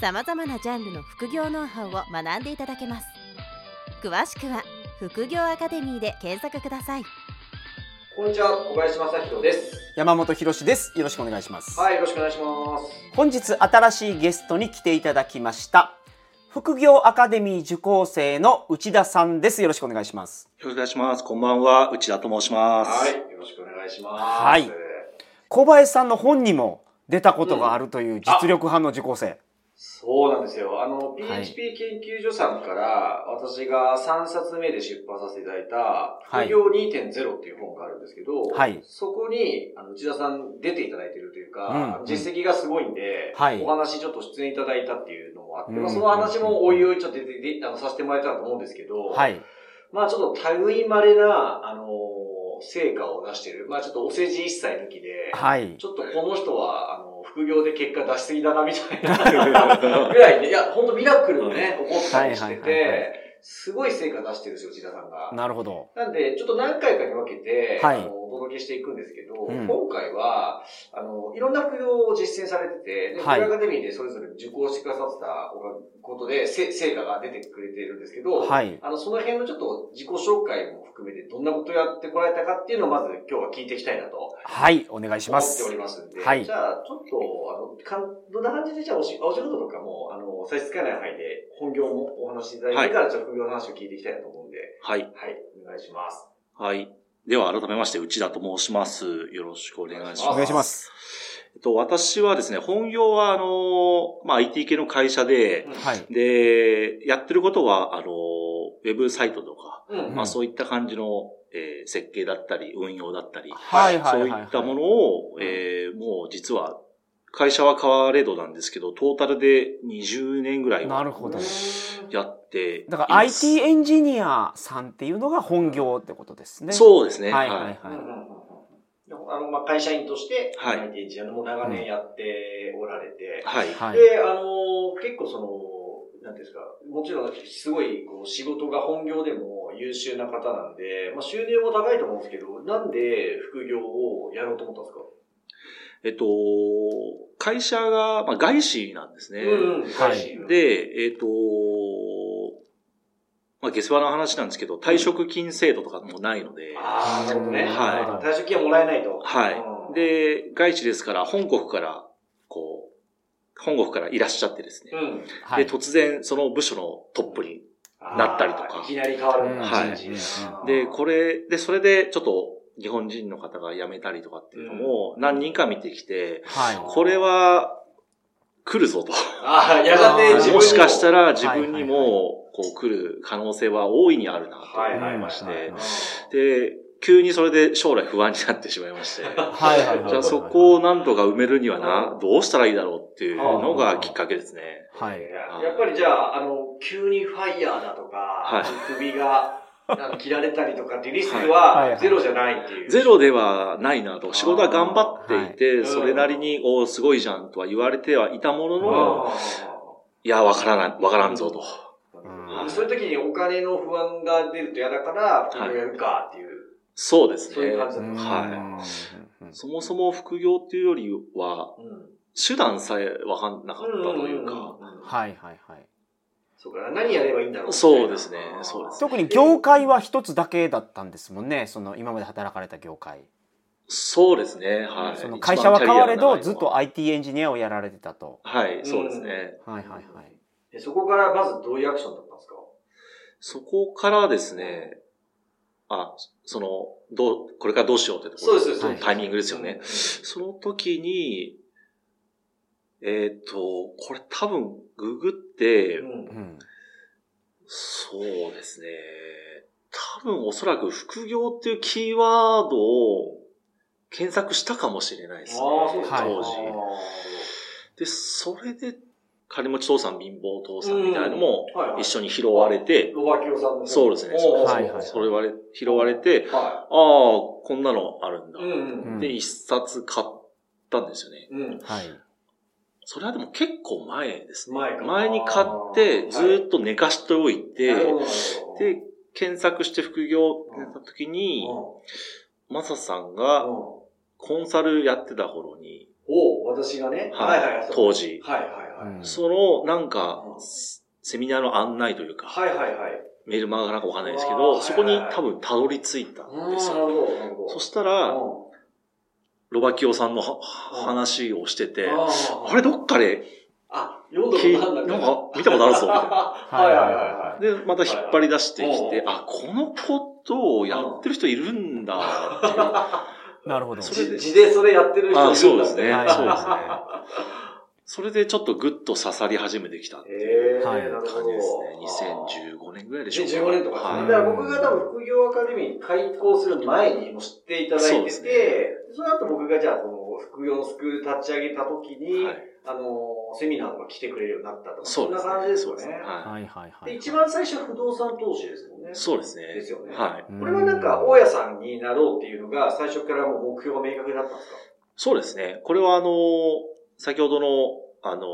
さまざまなジャンルの副業ノウハウを学んでいただけます詳しくは副業アカデミーで検索くださいこんにちは、小林正弘です。山本博です。よろしくお願いします。はい、よろしくお願いします。本日新しいゲストに来ていただきました。副業アカデミー受講生の内田さんです。よろしくお願いします。よろしくお願いします。こんばんは、内田と申します。はい、よろしくお願いします。はい小林さんの本にも出たことがあるという実力派の受講生。そうなんですよ。あの、い PHP 研究所さんから、私が3冊目で出版させていただいた、はい副業2.0っていう本があるんですけど、はいそこに、あの、内田さん出ていただいてるというか、うん実績がすごいんで、はいお話ちょっと出演いただいたっていうのもあって、うんまあ、その話もおいおいちょっと出て、であの、させてもらえたらと思うんですけど、はい。まあちょっと類稀な、あの成果を出してる。まあちょっとお世辞一切抜きで、はい。ちょっとこの人は、あの、副業で結果出しすぎだな、みたいな。ぐらいで、いや、本当ミラクルのね、起こったりしてて、すごい成果出してるんですよ、内田さんが。なるほど。なんで、ちょっと何回かに分けて、はい。あのお届けしていくんですけど、うん今回は、あの、いろんな副業を実践されてて、で、はいアカデミーでそれぞれ受講してくださってたことで、せ成果が出てくれてるんですけど、はい。あの、その辺のちょっと自己紹介も含めて、どんなことをやってこられたかっていうのをまず今日は聞いていきたいなとはい。お願いします思ってお。りますんで、はいじゃあ、ちょっと、あの、かんどんな感じで、じゃあおし、お仕事とかも、あの、差し支えない範囲で、本業もお話しいただいてから、じゃあ副業の話を聞いていきたいなと思うんで、はい。はい、お願いします。はい。では、改めまして、内田と申します。よろしくお願いします。お願いします。えっと、私はですね、本業は、あの、まあ、IT 系の会社で、はい。で、やってることは、あの、ウェブサイトとか、うん。まあ、そういった感じの、えー設計だったり、運用だったり、はいはいはい。そういったものを、えーもう実は、会社は変われどなんですけど、トータルで20年ぐらいはなるほど。やって。だから IT エンジニアさんっていうのが本業ってことですね。そうですね。はいはいはい。あの、まあ、会社員として、はい IT エンジニアも長年やっておられて、はい。はい。で、あの、結構その、なんていうんですか、もちろんすごいこう仕事が本業でも優秀な方なんで、まあ、収入も高いと思うんですけど、なんで副業をやろうと思ったんですか？えっと、会社が、まあ、外資なんですね。うん、はいで、えっと、まあ、下世話の話なんですけど、退職金制度とかもないので、ああ、なるほどね。はい退職金はもらえないと。はうんい。、で、外資ですから、本国から、こう、本国からいらっしゃってですね。うん。はいで、突然、その部署のトップに。なったりとかいきなり変わるはいで、これ、で、それで、ちょっと、日本人の方が辞めたりとかっていうのも、何人か見てきて、はい。これは、来るぞと。ああ、やがて自分にもしかしたら、ら自分にも、こう来る可能性は大いにあるなと思いましはいてはい、で、急にそれで将来不安になってしまいまして、はいはいはい。じゃあそこをなんとか埋めるにはな、どうしたらいいだろうっていうのがきっかけですね。はい。ややっぱりじゃあ、あの、急にファイヤーだとか、はい首が切られたりとかっていうリスクはゼロじゃないっていう。ゼロではないなと、仕事は頑張っていはいて、それなりに、おーすごいじゃんとは言われてはいたものあの、いや、わからない、わからんぞと。ーそういう時にお金の不安が出ると嫌だから、副業やるかっていう。そうですね。そういう。感じだはい。そもそも副業っていうよりは、うん。手段さえわかんなかったというか、はいはいはい。そうか、何やればいいんだろうそうですねそうです特に業界は一つだけだったんですもんね。その今まで働かれた業界。そうですね。はい。その会社は変われど、ずっと IT エンジニアをやられてたと。はい、そうですね。はいはいはい。でそこからまずどういうアクションだったんですか？そこからですね、あ、その、どう、これからどうしようってところそうです、そうです。タイミングですよね。うんその時に、えっ、と、これ多分ググって、うんうん。そうですね。多分おそらく副業っていうキーワードを検索したかもしれないですね。ああ、そうですか。はい当時。で、それで金持ち父さん貧乏父さんみたいなのもうんはいはい一緒に拾われて、ロバキオさんの。そうですねおーはいはいそれわれ、拾われて、はああ、こんなのあるんだ。い。うんうん。で、一冊買ったんですよね。うん。はい。それはでも結構前ですね。前か。前に買って、ずーっと寝かしておいて、なるほどなるほど、で、検索して副業ってなった時に、マサさんうん、がうんコンサルやってた頃に、お私がね。はいはいはい。当時はいはいはい。うんそのなんかうん、セミナーの案内というか、はいはいはい。メールマガなんかわかんないですけど、そこにはいはい多分たどり着いたうんん、ですよ。なるほど、なるほど。そしたら、うんロバキオさんのは話をしてて、ああれどっかで、あ、読んだこ聞いとあるんだなんか見たことあるぞ、みたいな。はいはいはいはい。で、また引っ張り出してきてはい、あ、このことをやってる人いるんだっていう。なるほど。それで字でそれやってる人いるんだあそうですね。はいそうですね。それでちょっとグッと刺さり始めてきたっていう。感じですね。2015年ぐらいでしょうか。2015年とかですね。はいだから僕が多分副業アカデミー開校する前にも知っていただいてて、その後僕がじゃあこの副業のスクール立ち上げた時に、はいあの、セミナーとか来てくれるようになったとか、んなそうですね感じですよね。ははいはいはで、い。一番最初は不動産投資ですもんね。そうですね。ですよねはい。うんこれはなんか、大家さんになろうっていうのが、最初からもう目標が明確だったんですか？そうですね。これはあの、先ほどの、あの、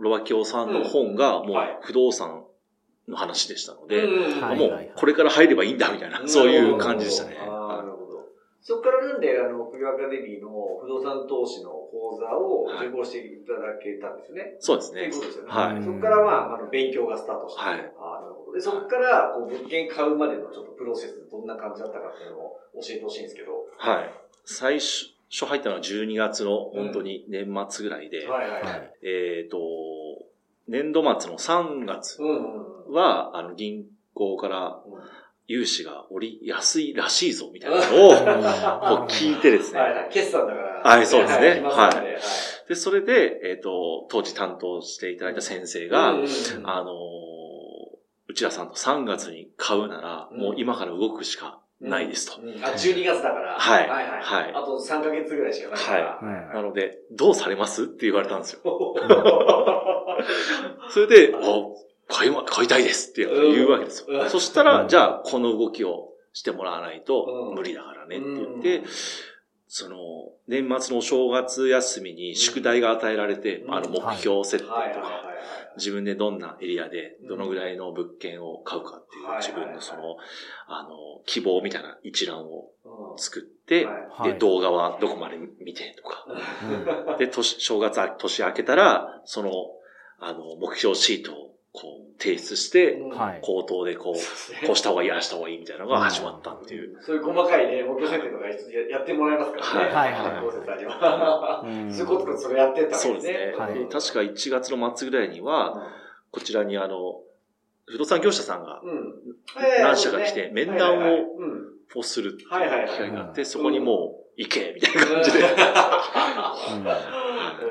ロバキオさんの本がもうはい不動産の話でしたので、もうこれから入ればいいんだみたいな、そういう感じでしたね。なはるほど。そこからなんで、あの、副業アカデミーの不動産投資の講座を受講していただけたんですよね。いそうですねっていう。ことですよね。はいそこからまあ、あの、勉強がスタートして。はいあーなるほど。で、そこから、こう、物件買うまでのちょっとプロセス、どんな感じだったかっていうのを教えてほしいんですけど。はい。最初、初入ったのは12月の本当に年末ぐらいで、はいはいは。はいい。えっ、と、年度末の3月うんうんうん。は、あの、銀行からうん融資がおりやすいらしいぞ、みたいなのを、聞いてですね。決算だから。はいそうですね。はい。で、それで、えっ、と、当時担当していただいた先生が、あのー内田さんと3月に買うなら、うん。もう今から動くしかないですと。うん。あ、12月だから。はい。はいはい。はい。あと3ヶ月ぐらいしかないから。はい。なので、どうされます？って言われたんですよ。は それで、お買いま、買いたいですって言うわけですよ。うん。そしたら、うん。じゃあ、この動きをしてもらわないとうん無理だからねって言っうてん、その、年末のお正月休みに宿題が与えられて、うん。あの、目標設定とか、はい。自分でどんなエリアでどのぐらいの物件を買うかっていうはい。自分のその、あの、希望みたいな一覧をうん作って、はい。で、動画はどこまで見てとか、うん。で、年、正月、年明けたら、その、あの、目標シートをこう提出して、はい。口頭でこう、こうした方がいい、ああした方がいいみたいなのが始まったっていう。そういう細かいね、目標設定とかやってもらえますからね。はい。はいはいご説ありは。うんそういうことか、それやってたん。そうですね。はい。で確か1月の末ぐらいには、こちらにあの、不動産業者さんがうん。何社か来て面談をするっていう機はいはいはい。会があって、うんそこにもう行けみたいな感じで。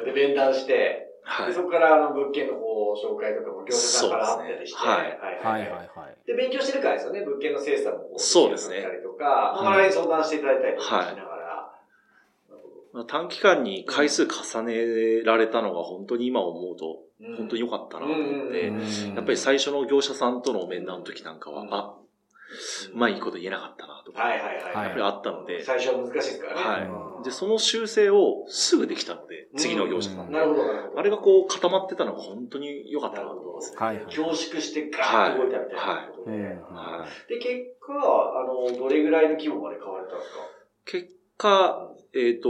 で、面談して、はい。でそこからあの物件のこう紹介とかも業者さんからあったりして、そうですね。はい。はいはい。で、勉強してるからですよね、物件の精査もこそうですね。したりとか、いまあ、我々に相談していただいたりとかしながら、なるほど短期間に回数重ねられたのが本当に今思うと、うん。本当に良かったなと思って、うん。やっぱり最初の業者さんとの面談の時なんかは、うん。あ、うまいこと言えなかったなとか、はいはいはい。はい。やっぱりあったので、最初は難しいですからね。はい。うんで、その修正をすぐできたので、次の業者さんで。なるほど、なるほど。あれがこう固まってたのが本当に良かったなと思いますね。はいはい。凝縮してガーッと動いたみたいなことで。うんはで、結果、あの、どれぐらいの規模まで買われたんですか？結果、えっ、と、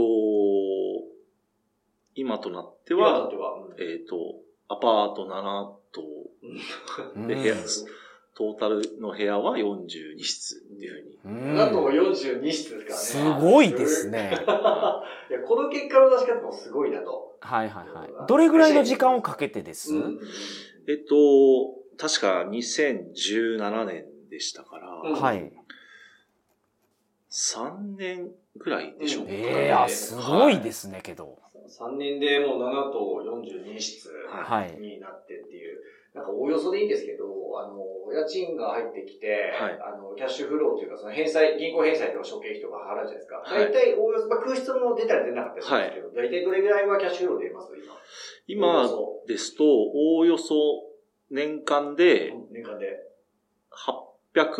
今となって今は。えっ、と、アパート7棟うんで部屋です。トータルの部屋は42室っていうふうに。うんなんと42室ですすからね。ごいですね。いや、この結果の出し方もすごいなと。はいはいはい。どれぐらいの時間をかけてです？うんえっと、確か2017年でしたから、うんはい。3年ぐらいでしょうか。ええあ、すごいですね、けど。3年でもう7と42室はい。になってっていう、なんかおおよそでいいんですけど、あの、家賃が入ってきて、はいあの、キャッシュフローというか、その返済、銀行返済とか諸経費とか払うじゃないですか。はい大体おおよそ、まあ、空室も出たり出なかったりするんですけど、大体どれぐらいはキャッシュフロー出ます？今。お今ですと、おおよそ年間で年間で。800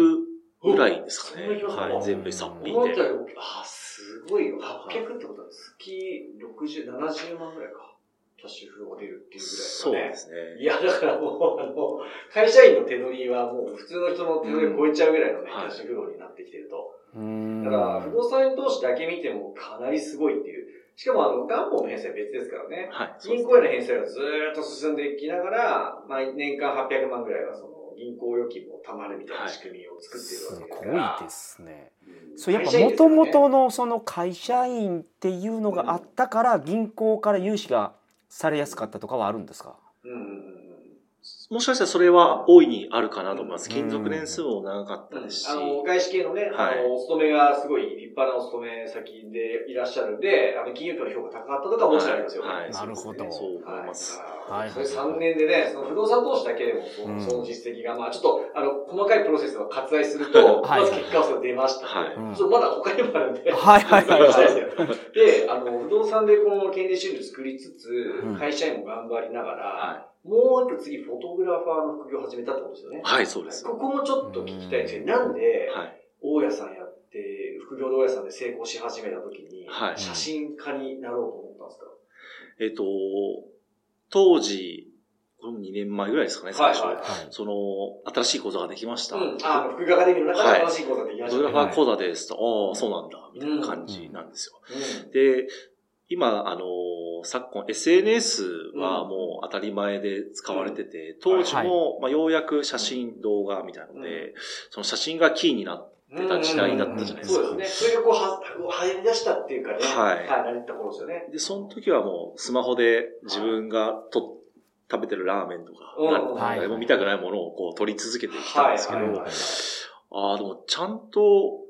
ぐらいですかね。はい、全部さっぴい思ったて。より、あ、すごいよ。800ってことは月60、70万ぐらいか。キャッシュフローが出るっていうそうぐらいですね。いや、だからもう、あの、会社員の手取りはもう普通の人の手取りを超えちゃうぐらいのね、うんキャッシュフローになってきてると。うーんだから、不動産投資だけ見てもかなりすごいっていう。しかも、あの、元本の返済は別ですからね。はい。銀行への返済がずーっと進んでいきながら、まあ、年間800万ぐらいは、その、銀行預金も貯まるみたいな仕組みを作ってするわけですごいから。ですね。うんそうやっぱもともとのその会社員っていうのがあったから銀行から融資がされやすかったとかはあるんですか？うんもしかしたらそれは大いにあるかなと思います。うん勤続年数も長かったうんですし。あの、外資系のね、はいあの、お勤めがすごい立派なお勤め先でいらっしゃるんで、あの、金融庁の評価高かったとかもちろんありますよね。はいなるほどそう思います。はい。はいそれ3年でね、その不動産投資だけでもその、うんその実績が、まあちょっと、あの、細かいプロセスを割愛すると、はいまず結果はそれ出ました。はいうんちょっとまだ他にもあるんで。はいはいはい であの、不動産でこの権利収入作りつつうん、会社員も頑張りながら、はもう一個次、フォトグラファーの副業を始めたってことですよね。はい、そうです。ここもちょっと聞きたいんですけど、なんで、はい。大家さんやって、副業で大家さんで成功し始めた時に、はい写真家になろうと思ったんですか？えっと、当時、これも2年前ぐらいですかね、最初。はいはいその、新しい講座ができました。うん。あ、副業アカデミーの中で新しい講座できましたね。トグラファー講座ですと、ああ、そうなんだ、みたいな感じなんですよ。うんで、今、あの、昨今 SNS はもう当たり前で使われてて、当時も、まあ、ようやく写真、動画みたいなので、その写真がキーになって、うんた時代だったじゃないですか。そうですね。それがこう、は、流行り出したっていうかね。はい。はい、なりった頃ですよね。で、その時はもうスマホで自分がと食べてるラーメンとか、うん。も見たくないものをこう撮り続けてきたんですけど、はいはいはいああ、でもちゃんと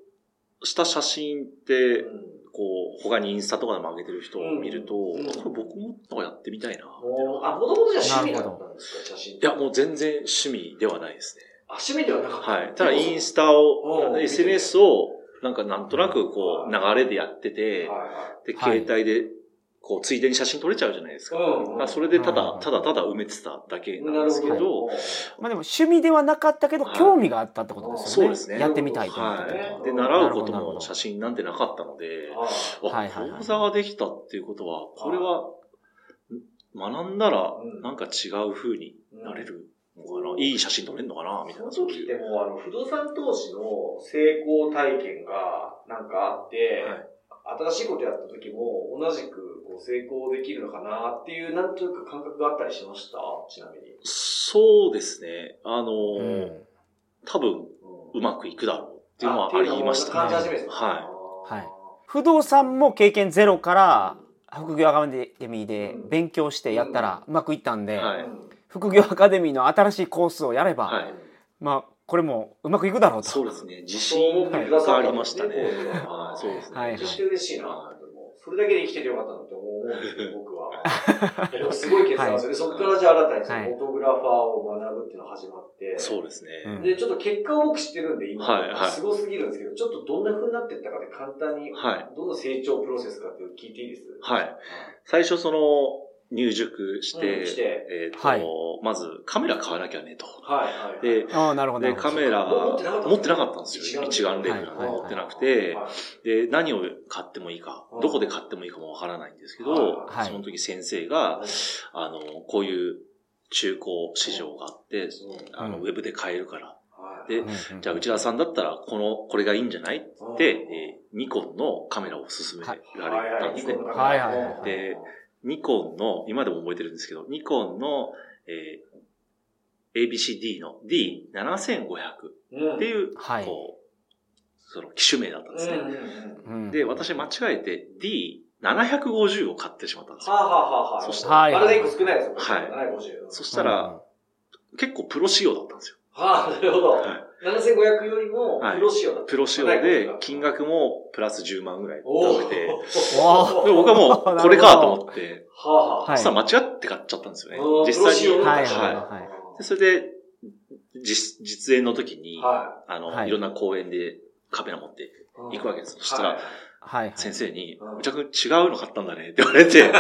した写真って、うんこう、他にインスタとかでも上げてる人を見ると、うんこれ僕もなんかやってみたいな。あ、もともとじゃあ趣味だったんですか、写真。いや、もう全然趣味ではないですね。あ、趣味ではなかった。はい。ただインスタうを、ん SNS を、なんかなんとなくこう、流れでやってて、はで、はい携帯で、こう、ついでに写真撮れちゃうじゃないですか。いはい。うん。あそれでただ、うんただただ埋めてただけななんるですけど、ほど。まあでも趣味ではなかったけどはい興味があったってことですよね。そうですねやってみたいと思ったはとい。で、習うことも写真なんてなかったので、はいはいはいはい講座ができたっていうことは、これは、ん学んだらうん、なんか違う風になれるのかな、うんいい写真撮れるのかな？みたいな、その時ってもう、あの、不動産投資の成功体験がなんかあって、はい新しいことやった時も同じくこう成功できるのかなっていう、なんというか感覚があったりしました？ちなみに。そうですね。あの、うん多分、うまくいくだろうっていうのはありました感じね。始めですねははい不動産も経験ゼロから副業アカデミーで勉強してやったらうまくいったんで、はい副業アカデミーの新しいコースをやれば、はいまあこれもうまくいくだろうと。そうですね。自信がってくださったありましたね。ねはい、そうですね。はい嬉しいな。それだけで生きててよかったなって思うんですけど、僕は。でもすごい決断ですよね。そこからじゃあ新たにそのはいフォトグラファーを学ぶっていうのが始まって。そうですね。うんで、ちょっと結果を僕知ってるんで、今、はいはいすごすぎるんですけど、ちょっとどんな風になっていったかで簡単に、はい。どんな成長プロセスかっていうのを聞いていいです？はい。最初その、入塾して、うんして。えっ、と、はい。まずカメラ買わなきゃねと。はい、はい。で、ああなるほどなで。カメラ持ってなかった持ってなかったんですよ。一眼レフはいなんか持ってなくはてい、で、何を買ってもいいかうん、どこで買ってもいいかもわからないんですけど、はいその時先生が、あの、こういう中古市場があって、あの、うんウェブで買えるから。はい。でじゃあ、内田さんだったら、この、これがいいんじゃないって、えーニコンのカメラを勧められたんですね。はいはいはい。でニコンの、今でも覚えてるんですけど、ニコンの、えー ABCD の D7500 うん、っていう、はいこう、その機種名だったんですね。うんうんうんうんで、私間違えて D750 を買ってしまったんですよ。はあ、はあはあはあ、そしたらあれで一個少ないですよ。はい750。そしたら、結構プロ仕様だったんですよ。はあ、なるほど。はい。7500よりも、プロ仕様だった。プロ仕様で、金額もプラス10万ぐらい。お高くて、僕はもう、これかと思って、はあはあ。はい。そしたら間違って買っちゃったんですよね。うん。実際に。はいははい。はい。でそれで、実、実演の時に、はあの、はい。いろんな公演でカメラ持ってい。行くわけです。そしたら、はいはい。先生にうん、むちゃくちゃ違うの買ったんだねって言われて、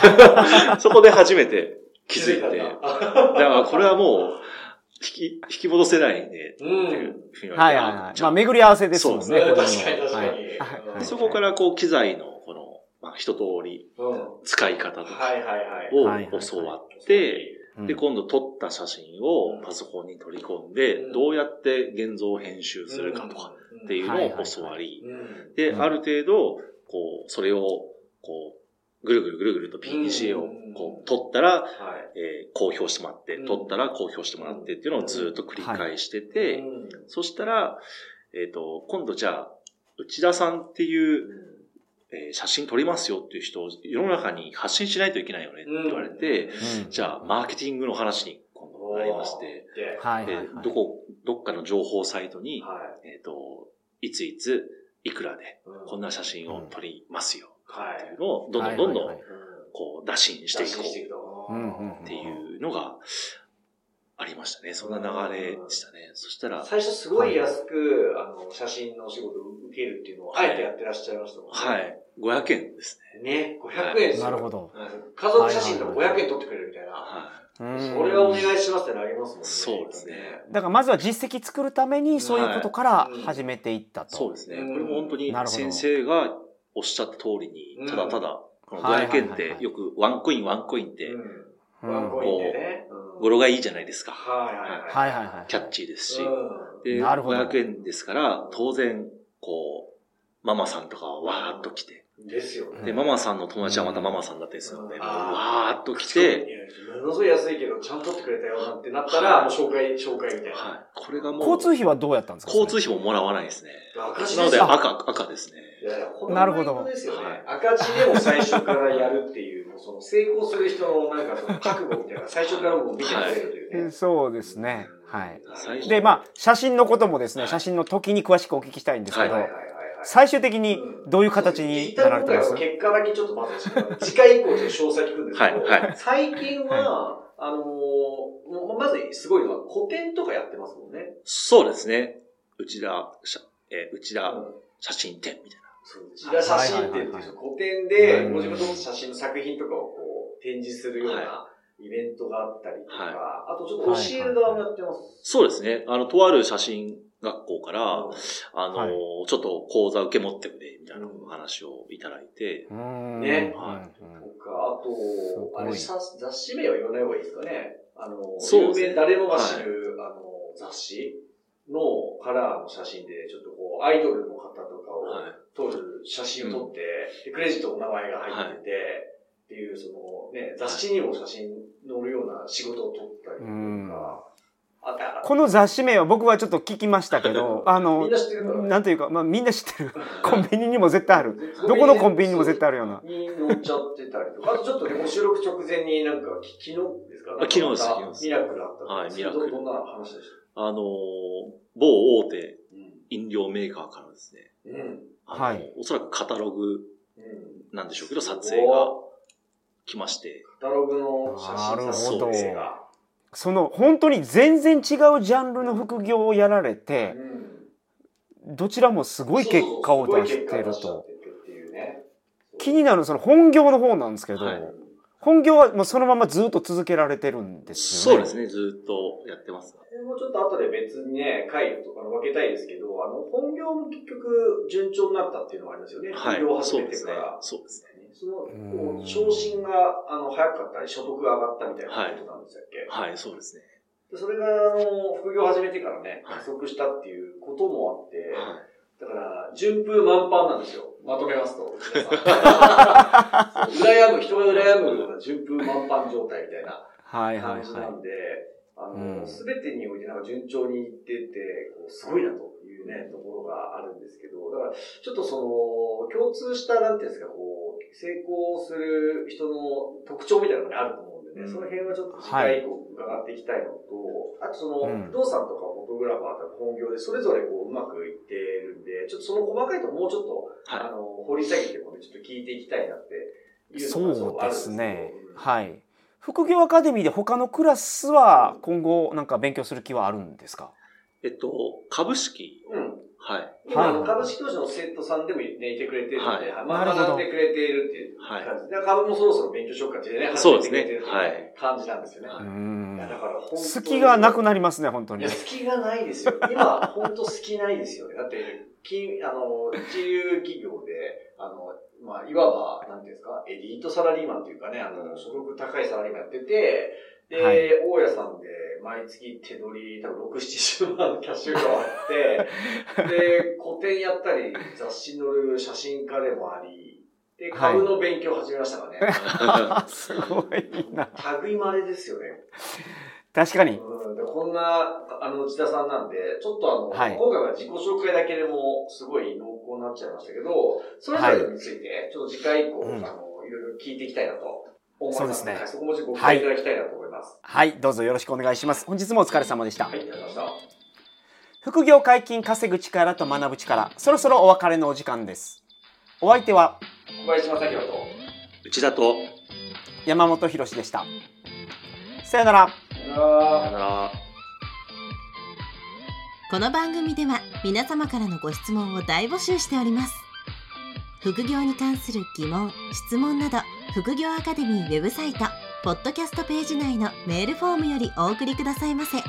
そこで初めて、気づいて。だからこれはもう、引き、引き戻せないね、ってう。いうん。ふうに言わはいれて。はいはい。じゃあまあ巡り合わせですもんね。そうですね。確かに確かに。はい。そこからこう、機材のこの、まあ、一通り使い方とかはいはい。を教わって、うん。で、今度撮った写真をパソコンに取り込んでう、ん。どうやって現像編集するかとかっていうのを教わり、うん。で、うん。ある程度、こう、それを、こう、ぐるぐるぐるぐると PDCA をうん。こう、取ったら、はい。えー公表してもらってう、ん。取ったら公表してもらってっていうのをずっと繰り返してて、うん。そしたら、えっ、と、今度じゃあ、内田さんっていう、えー写真撮りますよっていう人を世の中に発信しないといけないよねって言われて、うん。じゃあ、マーケティングの話に今度なりまして、で、ではいはいはい。どこ、どっかの情報サイトに、はえっ、と、いついつ、いくらで、い。こんな写真を撮りますよ。はいっていうのを、どんどんどんどんこう、打診していこ出していくうと。うんうんっていうのがありましたね。そんな流れでしたね。そしたら、最初すごい安く、あの、写真のお仕事を受けるっていうのを、あえてやってらっしゃいましたもんね。はい。500円ですね。ね、500円ですよ。なるほど。家族写真とか500円取ってくれるみたいな。はうんそれはお願いしますってなりますもんね。そうですねだからまずは実績作るためにそういうことから始めていったい。と。そうですね。うんこれも本当に先生がおっしゃった通りに、ただただ、この500円っはいはいはいはいてよくワンコインワンコインってうん。うんワンコインで語呂がいいじゃないですか。はいはいははいはいはい。キャッチーですし。うで、なるほど500円ですから、当然、こう、ママさんとかはわーっと来て、ん。ですよね。で、ママさんの友達はまたママさんだったりするので、わーっと来いて、やものすごい安いけど、ちゃんと取ってくれたよなんてなったら、はいもう紹介、紹介みたいな。はい。これがもう、交通費はどうやったんですか？交通費ももらわないですね。なの。で赤、赤ですね。なるほどですよね。赤字でも最初からやるっていう、もうその成功する人のなんかその覚悟みたいな、最初からもう見てくれるというね。そうですね。はい。で、まあ、写真のこともですね、はい写真の時に詳しくお聞きしたいんですけど。最終的にどういう形になられてます？今回は結果だけちょっとまず、次回以降で詳細聞くんですけど、はいはい最近は、あのまずすごいのは古典とかやってますもんね。そうですね。内田写、えー内田うん写真展みたいそう内田写真展っていうはいはいはいはい。古典で、うん。ご自分の写真の作品とかをこう展示するようなイベントがあったりとか、はあとちょっと教える側もやってます。な。そうですね。あの、とある写真学校から、うん。あの、はい。ちょっと講座受け持ってくれ、みたいなお話をいただいて、うーん。ね。はい。とか、あと、あれ、さ雑誌名は言わない方がいいですかね。あの、そうですね。有名誰もが知る、あの、雑誌のカラーの写真で、ちょっとこう、アイドルの方とかをはい。撮る写真を撮って、でクレジットの名前が入ってて、っていう、そのね、雑誌にも写真載るような仕事を撮ったりとうん。か、この雑誌名は僕はちょっと聞きましたけど、あみのんなんというか、まあみんな知ってる。コンビニにも絶対ある。どこのコンビニにも絶対あるような。に載っちゃってたりとか、あとちょっとね、収録直前になんか、き昨日ですか？あ昨日です昨日ミラクルあったとはいミラクル。どんな話でしあのー某大手た飲料メーカーからですね、うん。はいおそらくカタログうん。なんでしょうけど、撮影が来まして、カタログの写真なる撮ほど影が。その本当に全然違うジャンルの副業をやられて、うん。どちらもすごい結果を出してると。気になるその本業の方なんですけど、はい本業はもうそのままずっと続けられてるんですよね。そうですね、ずっとやってます。もちょっと後で別にね、回とかの分けたいですけど、あの、本業も結局順調になったっていうのがありますよね。はい本業を。始めてから。。そうですね。その、昇進が、あの、早かったり、所得が上がったみたいなことなんでしたっけ、はい、そうですね。でそれが、あの、副業を始めてからね、はい加速したっていうこともあって、はだから、順風満帆なんですよ。まとめますと。羨む、人が羨むような順風満帆状態みたいなはいはい感じなはんで、あうん。の、すべてにおいてなんか順調にいってて、こうすごいなというね、ところがあるんですけど、だから、ちょっとその、共通した、なんていうんですか、こう、成功する人の特徴みたいなのがあると思うね、うんその辺はちょっと次回以降伺っていきたいのと、あとその、うん不動産とかフォトグラファーとか本業でそれぞれこう、うまくいってるんで、ちょっとその細かいとこもうちょっと、い。はあの、掘り下げてもね、ちょっと聞いていきたいなってい。いうのがそうですね。うんはい。副業アカデミーで他のクラスは今後なんか勉強する気はあるんですか？い。えっと、株式うん。はい。今、株式投資の生徒さんでもね、いてくれてるので、まあ、なるほど学んでくれているっていうはい感じで、株もそろそろ勉強しようかってね、始めそうですねてくれてるってはいいう感じなんですよね。はういんやだから本当に隙がなくなりますね、本当にいや、。隙がないですよ。今、本当隙ないですよね。だって、きあの、一流企業で、あの、まあ、いわば、なんていうんですか、エリートサラリーマンっていうかね、あの、所得高いサラリーマンやってて、で、はい大家さんで、毎月手取り、多分6、70万キャッシュがあって、で、個展やったり、雑誌に載る写真家でもあり、で、はい株の勉強を始めましたからね。すごいな。類まれですよね。確かに。うん、でこんな、あの、内田さんなんで、ちょっとあの、はい今回は自己紹介だけでも、すごい濃厚になっちゃいましたけど、それぞれについて、ちょっと次回以降、うんあの、いろいろ聞いていきたいなと思いますそうですねはいそこもご期待いただきたいなと思います。はい、どうぞよろしくお願いします。本日もお疲れ様でしたはい、。ありがとうございまし副業解禁稼ぐ力と学ぶ力、そろそろお別れのお時間です。お相手はた。小林正宏と、内田と、山本博史でした。さよなら。さよならさよなら。この番組では皆様からのご質問を大募集しております副業に関する疑問・質問など副業アカデミーウェブサイトポッドキャストページ内のメールフォームよりお送りくださいませ。